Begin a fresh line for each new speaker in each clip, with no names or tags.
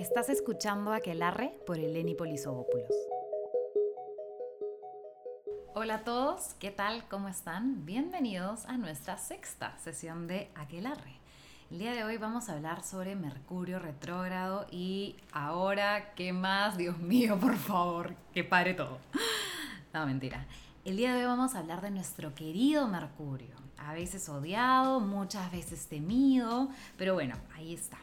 Estás escuchando Aquelarre por Eleni Polisobopoulos. Hola a todos, ¿qué tal? ¿Cómo están? Bienvenidos a nuestra sexta sesión de Aquelarre. El día de hoy vamos a hablar sobre Mercurio retrógrado y ahora, ¿qué más? Dios mío, por favor, que pare todo. No, mentira. El día de hoy vamos a hablar de nuestro querido Mercurio, a veces odiado, muchas veces temido, pero bueno, ahí está.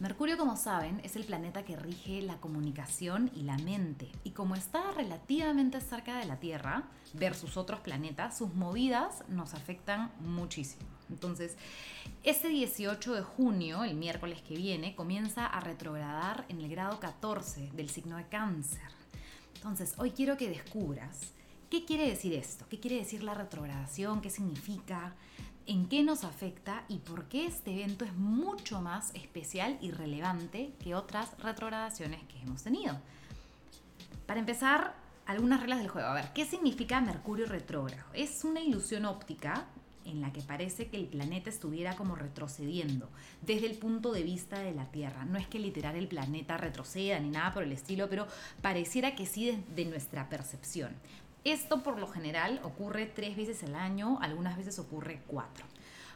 Mercurio, como saben, es el planeta que rige la comunicación y la mente. Y como está relativamente cerca de la Tierra versus otros planetas, sus movidas nos afectan muchísimo. Entonces, este 18 de junio, el miércoles que viene, comienza a retrogradar en el grado 14 del signo de cáncer. Entonces, hoy quiero que descubras qué quiere decir esto, qué quiere decir la retrogradación, qué significa, en qué nos afecta y por qué este evento es mucho más especial y relevante que otras retrogradaciones que hemos tenido. Para empezar, algunas reglas del juego. A ver, ¿qué significa Mercurio retrógrado? Es una ilusión óptica en la que parece que el planeta estuviera como retrocediendo desde el punto de vista de la Tierra. No es que literal el planeta retroceda ni nada por el estilo, pero pareciera que sí desde nuestra percepción. Esto por lo general ocurre tres veces al año, algunas veces ocurre cuatro.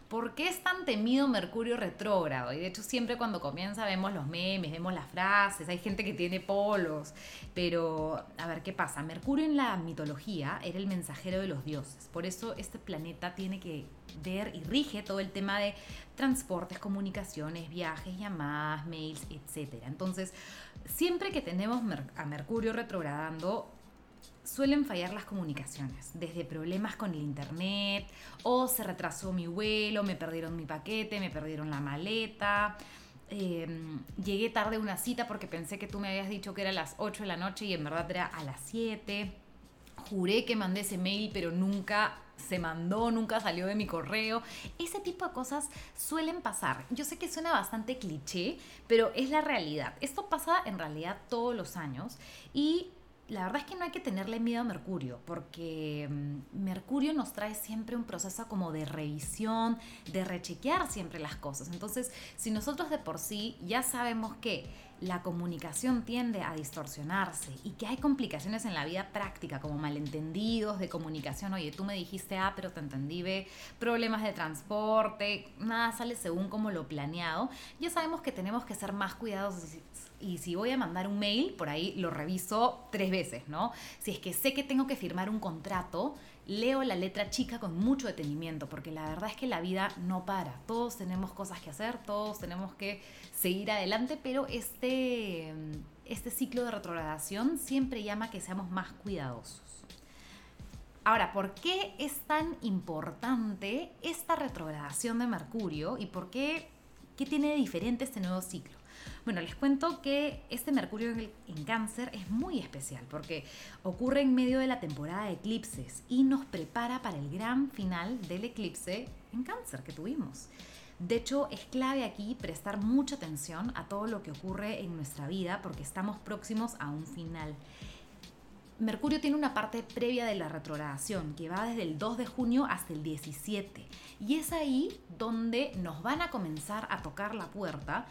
¿Por qué es tan temido Mercurio retrógrado? Y de hecho siempre cuando comienza vemos los memes, vemos las frases, hay gente que tiene polos, pero a ver qué pasa. Mercurio en la mitología era el mensajero de los dioses, por eso este planeta tiene que ver y rige todo el tema de transportes, comunicaciones, viajes, llamadas, mails, etc. Entonces, siempre que tenemos a Mercurio retrogradando, suelen fallar las comunicaciones, desde problemas con el internet, o se retrasó mi vuelo, me perdieron mi paquete, me perdieron la maleta, em, llegué tarde a una cita porque pensé que tú me habías dicho que era a las 8 de la noche y en verdad era a las 7. Juré que mandé ese mail, pero nunca se mandó, nunca salió de mi correo. Ese tipo de cosas suelen pasar. Yo sé que suena bastante cliché, pero es la realidad. Esto pasa en realidad todos los años y la verdad es que no hay que tenerle miedo a Mercurio, porque mm, Mercurio nos trae siempre un proceso como de revisión, de rechequear siempre las cosas. Entonces, si nosotros de por sí ya sabemos que la comunicación tiende a distorsionarse y que hay complicaciones en la vida práctica, como malentendidos de comunicación, oye, tú me dijiste A, pero te entendí B, problemas de transporte, nada sale según como lo planeado, ya sabemos que tenemos que ser más cuidadosos y si voy a mandar un mail, por ahí lo reviso tres veces, ¿no? Si es que sé que tengo que firmar un contrato, leo la letra chica con mucho detenimiento, porque la verdad es que la vida no para. Todos tenemos cosas que hacer, todos tenemos que seguir adelante, pero este, este ciclo de retrogradación siempre llama a que seamos más cuidadosos. Ahora, ¿por qué es tan importante esta retrogradación de Mercurio y por qué, qué tiene de diferente este nuevo ciclo? Bueno, les cuento que este Mercurio en cáncer es muy especial porque ocurre en medio de la temporada de eclipses y nos prepara para el gran final del eclipse en cáncer que tuvimos. De hecho, es clave aquí prestar mucha atención a todo lo que ocurre en nuestra vida porque estamos próximos a un final. Mercurio tiene una parte previa de la retrogradación que va desde el 2 de junio hasta el 17 y es ahí donde nos van a comenzar a tocar la puerta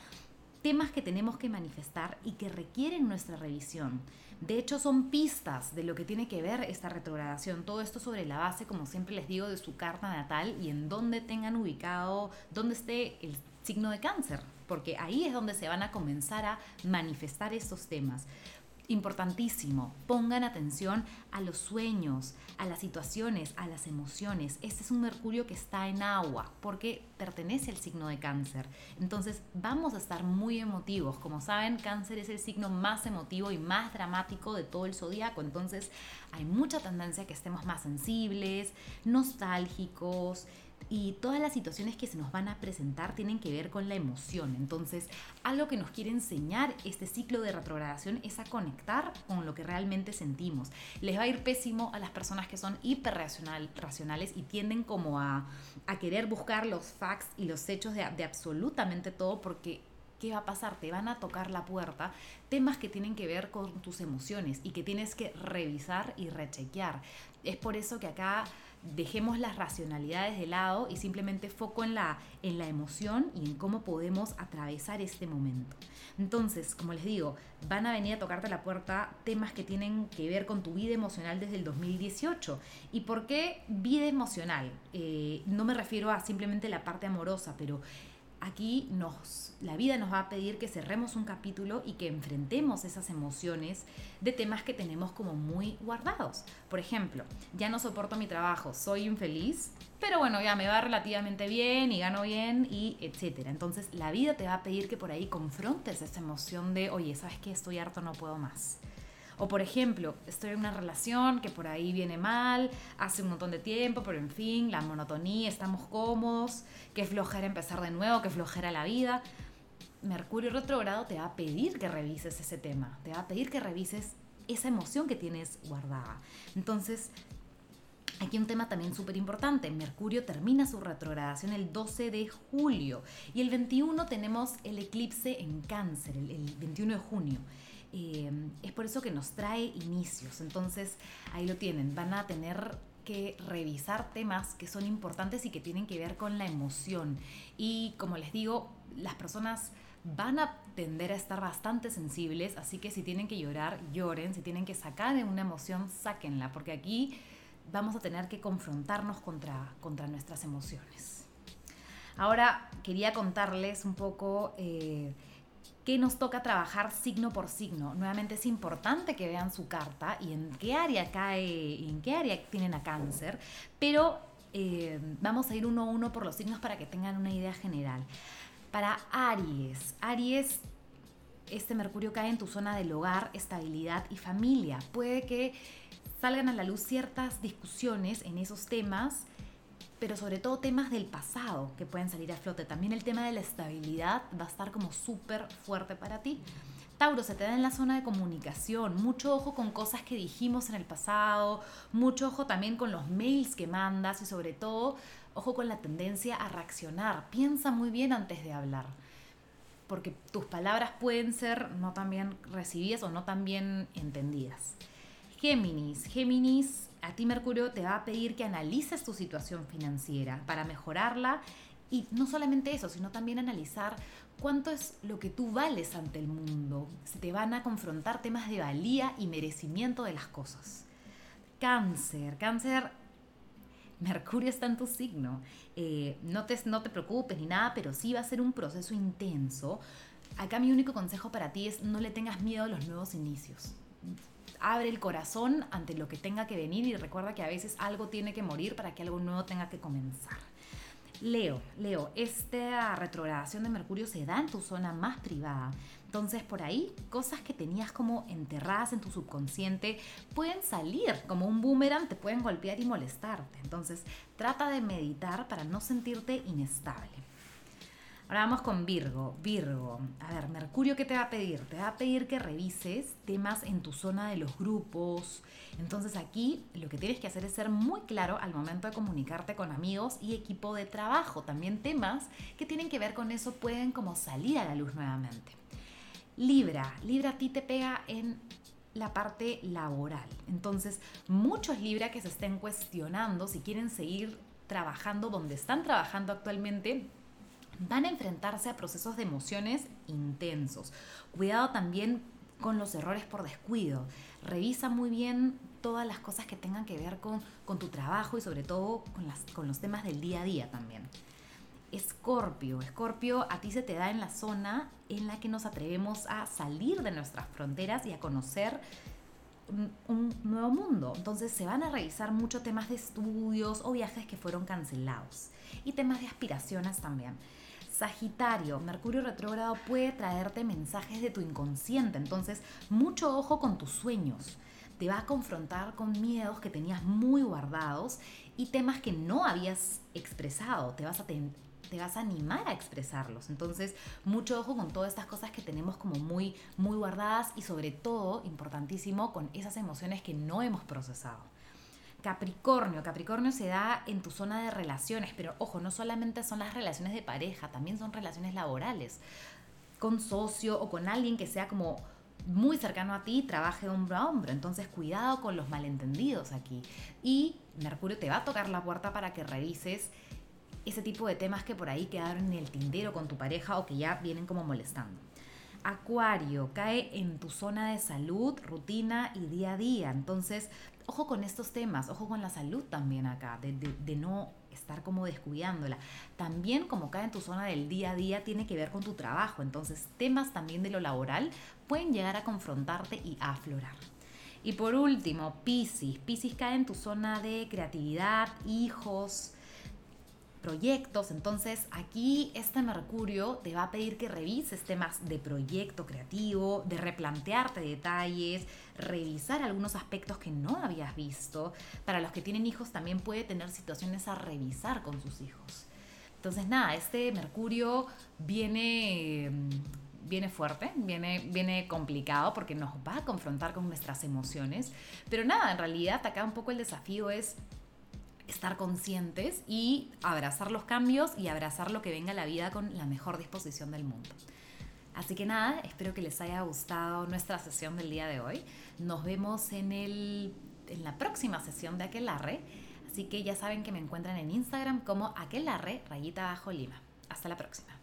temas que tenemos que manifestar y que requieren nuestra revisión. De hecho, son pistas de lo que tiene que ver esta retrogradación. Todo esto sobre la base, como siempre les digo, de su carta natal y en dónde tengan ubicado, dónde esté el signo de cáncer, porque ahí es donde se van a comenzar a manifestar estos temas. Importantísimo, pongan atención a los sueños, a las situaciones, a las emociones. Este es un Mercurio que está en agua porque pertenece al signo de cáncer. Entonces vamos a estar muy emotivos. Como saben, cáncer es el signo más emotivo y más dramático de todo el zodiaco. Entonces hay mucha tendencia a que estemos más sensibles, nostálgicos, y todas las situaciones que se nos van a presentar tienen que ver con la emoción. Entonces, algo que nos quiere enseñar este ciclo de retrogradación es a conectar con lo que realmente sentimos. Les va a ir pésimo a las personas que son hiperracionales y tienden como a, querer buscar los facts y los hechos de, de absolutamente todo porque ¿qué va a pasar? Te van a tocar la puerta temas que tienen que ver con tus emociones y que tienes que revisar y rechequear. Es por eso que acá dejemos las racionalidades de lado y simplemente foco en la, en la emoción y en cómo podemos atravesar este momento. Entonces, como les digo, van a venir a tocarte la puerta temas que tienen que ver con tu vida emocional desde el 2018. ¿Y por qué vida emocional? Eh, no me refiero a simplemente la parte amorosa, pero aquí nos, la vida nos va a pedir que cerremos un capítulo y que enfrentemos esas emociones de temas que tenemos como muy guardados. Por ejemplo, ya no soporto mi trabajo, soy infeliz, pero bueno, ya me va relativamente bien y gano bien y etcétera. Entonces la vida te va a pedir que por ahí confrontes esa emoción de, oye, ¿sabes qué? Estoy harto, no puedo más. O por ejemplo, estoy en una relación que por ahí viene mal, hace un montón de tiempo, pero en fin, la monotonía, estamos cómodos, que flojera empezar de nuevo, que flojera la vida. Mercurio retrogrado te va a pedir que revises ese tema, te va a pedir que revises esa emoción que tienes guardada. Entonces, Aquí un tema también súper importante. Mercurio termina su retrogradación el 12 de julio y el 21 tenemos el eclipse en cáncer, el, el 21 de junio. Eh, es por eso que nos trae inicios. Entonces, ahí lo tienen. Van a tener que revisar temas que son importantes y que tienen que ver con la emoción. Y como les digo, las personas van a tender a estar bastante sensibles, así que si tienen que llorar, lloren, si tienen que sacar una emoción, sáquenla, porque aquí vamos a tener que confrontarnos contra, contra nuestras emociones. Ahora quería contarles un poco eh, que nos toca trabajar signo por signo. Nuevamente es importante que vean su carta y en qué área cae, en qué área tienen a cáncer, pero eh, vamos a ir uno a uno por los signos para que tengan una idea general. Para Aries, Aries, este Mercurio cae en tu zona del hogar, estabilidad y familia. Puede que salgan a la luz ciertas discusiones en esos temas pero sobre todo temas del pasado que pueden salir a flote. También el tema de la estabilidad va a estar como súper fuerte para ti. Tauro, se te da en la zona de comunicación, mucho ojo con cosas que dijimos en el pasado, mucho ojo también con los mails que mandas y sobre todo ojo con la tendencia a reaccionar. Piensa muy bien antes de hablar, porque tus palabras pueden ser no tan bien recibidas o no tan bien entendidas. Géminis, Géminis a ti Mercurio te va a pedir que analices tu situación financiera para mejorarla y no solamente eso, sino también analizar cuánto es lo que tú vales ante el mundo. Se te van a confrontar temas de valía y merecimiento de las cosas. Cáncer, cáncer, Mercurio está en tu signo. Eh, no, te, no te preocupes ni nada, pero sí va a ser un proceso intenso. Acá mi único consejo para ti es no le tengas miedo a los nuevos inicios abre el corazón ante lo que tenga que venir y recuerda que a veces algo tiene que morir para que algo nuevo tenga que comenzar. Leo, Leo, esta retrogradación de Mercurio se da en tu zona más privada. Entonces por ahí cosas que tenías como enterradas en tu subconsciente pueden salir como un boomerang, te pueden golpear y molestarte. Entonces trata de meditar para no sentirte inestable. Ahora vamos con Virgo. Virgo, a ver, Mercurio, ¿qué te va a pedir? Te va a pedir que revises temas en tu zona de los grupos. Entonces aquí lo que tienes que hacer es ser muy claro al momento de comunicarte con amigos y equipo de trabajo. También temas que tienen que ver con eso pueden como salir a la luz nuevamente. Libra, Libra a ti te pega en la parte laboral. Entonces, muchos Libra que se estén cuestionando si quieren seguir trabajando donde están trabajando actualmente van a enfrentarse a procesos de emociones intensos. Cuidado también con los errores por descuido. Revisa muy bien todas las cosas que tengan que ver con, tu trabajo y sobre todo con, las, con los temas del día a día también. Escorpio, Escorpio a ti se te da en la zona en la que nos atrevemos a salir de nuestras fronteras y a conocer un nuevo mundo. Entonces se van a revisar muchos temas de estudios o viajes que fueron cancelados y temas de aspiraciones también. Sagitario, Mercurio retrógrado puede traerte mensajes de tu inconsciente, entonces mucho ojo con tus sueños. Te va a confrontar con miedos que tenías muy guardados y temas que no habías expresado. Te vas a, te, vas a animar a expresarlos. Entonces, mucho ojo con todas estas cosas que tenemos como muy, muy guardadas y sobre todo, importantísimo, con esas emociones que no hemos procesado. Capricornio, Capricornio se da en tu zona de relaciones, pero ojo, no solamente son las relaciones de pareja, también son relaciones laborales, con socio o con alguien que sea como muy cercano a ti trabaje hombro a hombro. Entonces, cuidado con los malentendidos aquí. Y Mercurio te va a tocar la puerta para que revises ese tipo de temas que por ahí quedaron en el tindero con tu pareja o que ya vienen como molestando. Acuario, cae en tu zona de salud, rutina y día a día. Entonces, ojo con estos temas, ojo con la salud también acá, de, no estar como descuidándola. También como cae en tu zona del día a día, tiene que ver con tu trabajo. Entonces, temas también de lo laboral pueden llegar a confrontarte y a aflorar. Y por último, Pisces. Pisces cae en tu zona de creatividad, hijos, proyectos. Entonces aquí este Mercurio te va a pedir que revises temas de proyecto creativo, de replantearte detalles, revisar algunos aspectos que no habías visto. Para los que tienen hijos también puede tener situaciones a revisar con sus hijos. Entonces nada, este Mercurio viene viene fuerte, viene, viene complicado porque nos va a confrontar con nuestras emociones. Pero nada, en realidad acá un poco el desafío es estar conscientes y abrazar los cambios y abrazar lo que venga a la vida con la mejor disposición del mundo. Así que nada, espero que les haya gustado nuestra sesión del día de hoy. Nos vemos en, el, en la próxima sesión de Aquelarre. Así que ya saben que me encuentran en Instagram como Aquelarre, rayita bajo lima. Hasta la próxima.